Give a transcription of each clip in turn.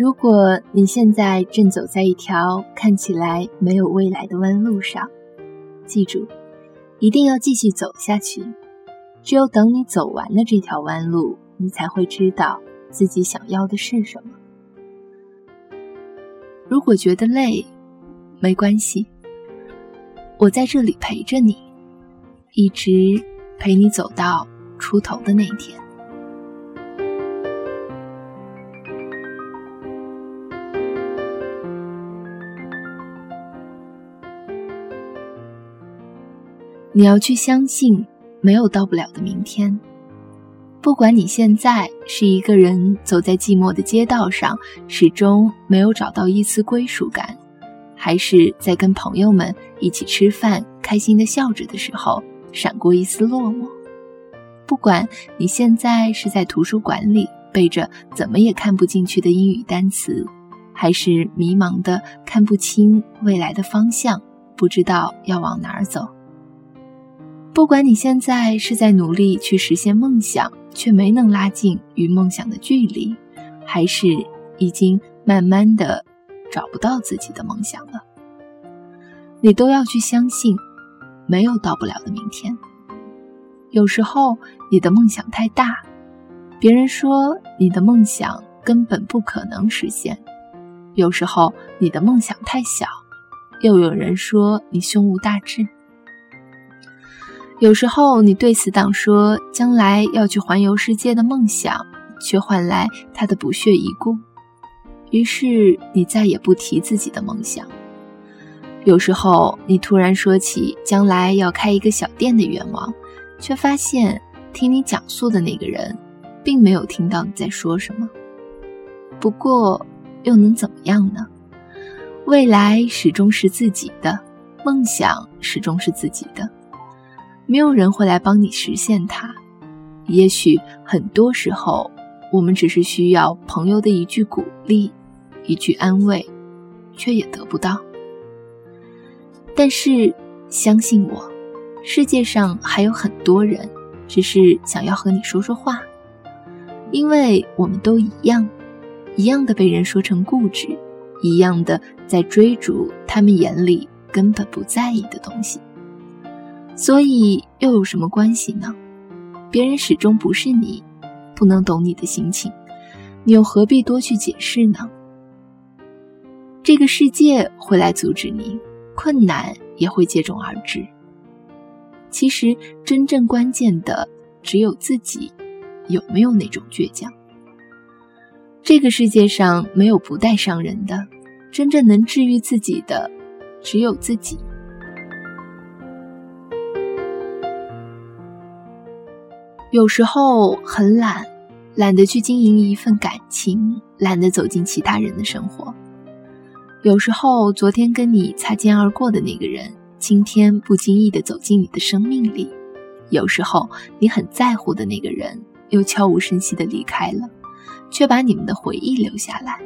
如果你现在正走在一条看起来没有未来的弯路上，记住，一定要继续走下去。只有等你走完了这条弯路，你才会知道自己想要的是什么。如果觉得累，没关系，我在这里陪着你，一直陪你走到出头的那一天。你要去相信，没有到不了的明天。不管你现在是一个人走在寂寞的街道上，始终没有找到一丝归属感，还是在跟朋友们一起吃饭，开心的笑着的时候，闪过一丝落寞。不管你现在是在图书馆里背着怎么也看不进去的英语单词，还是迷茫的看不清未来的方向，不知道要往哪儿走。不管你现在是在努力去实现梦想，却没能拉近与梦想的距离，还是已经慢慢的找不到自己的梦想了，你都要去相信，没有到不了的明天。有时候你的梦想太大，别人说你的梦想根本不可能实现；有时候你的梦想太小，又有人说你胸无大志。有时候，你对死党说将来要去环游世界的梦想，却换来他的不屑一顾。于是，你再也不提自己的梦想。有时候，你突然说起将来要开一个小店的愿望，却发现听你讲述的那个人，并没有听到你在说什么。不过，又能怎么样呢？未来始终是自己的，梦想始终是自己的。没有人会来帮你实现它，也许很多时候，我们只是需要朋友的一句鼓励，一句安慰，却也得不到。但是，相信我，世界上还有很多人，只是想要和你说说话，因为我们都一样，一样的被人说成固执，一样的在追逐他们眼里根本不在意的东西。所以又有什么关系呢？别人始终不是你，不能懂你的心情，你又何必多去解释呢？这个世界会来阻止你，困难也会接踵而至。其实真正关键的只有自己，有没有那种倔强？这个世界上没有不带伤人的，真正能治愈自己的，只有自己。有时候很懒，懒得去经营一份感情，懒得走进其他人的生活。有时候，昨天跟你擦肩而过的那个人，今天不经意的走进你的生命里。有时候，你很在乎的那个人，又悄无声息的离开了，却把你们的回忆留下来。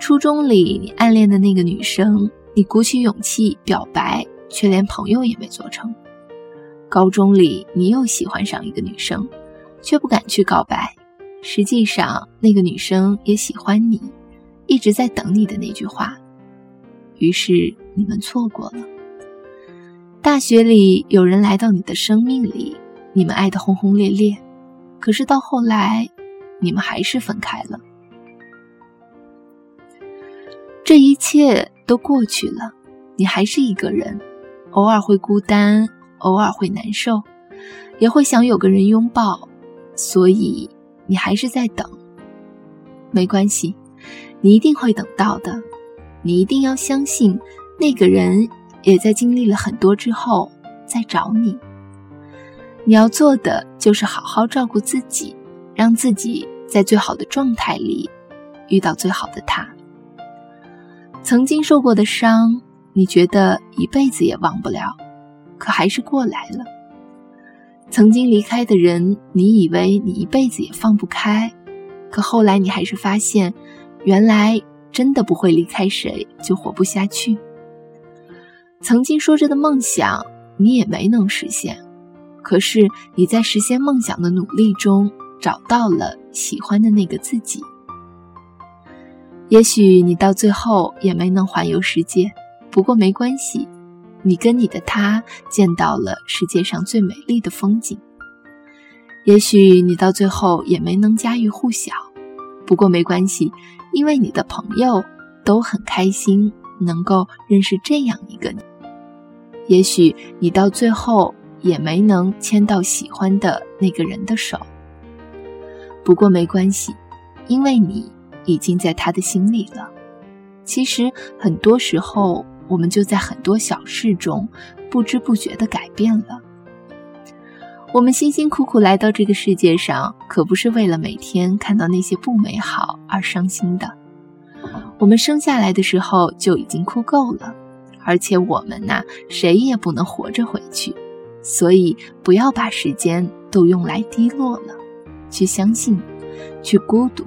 初中里，你暗恋的那个女生。你鼓起勇气表白，却连朋友也没做成。高中里，你又喜欢上一个女生，却不敢去告白。实际上，那个女生也喜欢你，一直在等你的那句话。于是，你们错过了。大学里，有人来到你的生命里，你们爱得轰轰烈烈，可是到后来，你们还是分开了。这一切。都过去了，你还是一个人，偶尔会孤单，偶尔会难受，也会想有个人拥抱，所以你还是在等。没关系，你一定会等到的。你一定要相信，那个人也在经历了很多之后再找你。你要做的就是好好照顾自己，让自己在最好的状态里遇到最好的他。曾经受过的伤，你觉得一辈子也忘不了，可还是过来了。曾经离开的人，你以为你一辈子也放不开，可后来你还是发现，原来真的不会离开谁就活不下去。曾经说着的梦想，你也没能实现，可是你在实现梦想的努力中找到了喜欢的那个自己。也许你到最后也没能环游世界，不过没关系，你跟你的他见到了世界上最美丽的风景。也许你到最后也没能家喻户晓，不过没关系，因为你的朋友都很开心能够认识这样一个你。也许你到最后也没能牵到喜欢的那个人的手，不过没关系，因为你已经在他的心里了。其实很多时候，我们就在很多小事中不知不觉地改变了。我们辛辛苦苦来到这个世界上，可不是为了每天看到那些不美好而伤心的。我们生下来的时候就已经哭够了，而且我们呐，谁也不能活着回去。所以，不要把时间都用来低落了，去相信，去孤独，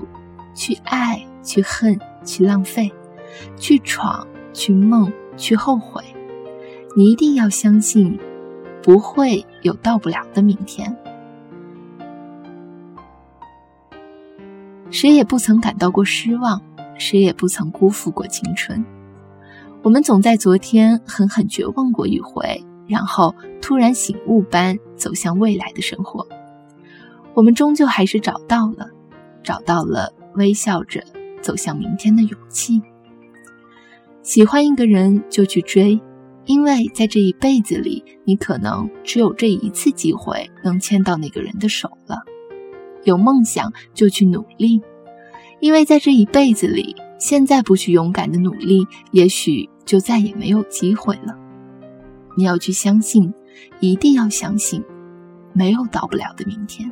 去爱，去恨，去浪费，去闯，去梦，去后悔。你一定要相信。不会有到不了的明天。谁也不曾感到过失望，谁也不曾辜负过青春。我们总在昨天狠狠绝望过一回，然后突然醒悟般走向未来的生活。我们终究还是找到了，找到了微笑着走向明天的勇气。喜欢一个人就去追。因为在这一辈子里，你可能只有这一次机会能牵到那个人的手了。有梦想就去努力，因为在这一辈子里，现在不去勇敢的努力，也许就再也没有机会了。你要去相信，一定要相信，没有到不了的明天。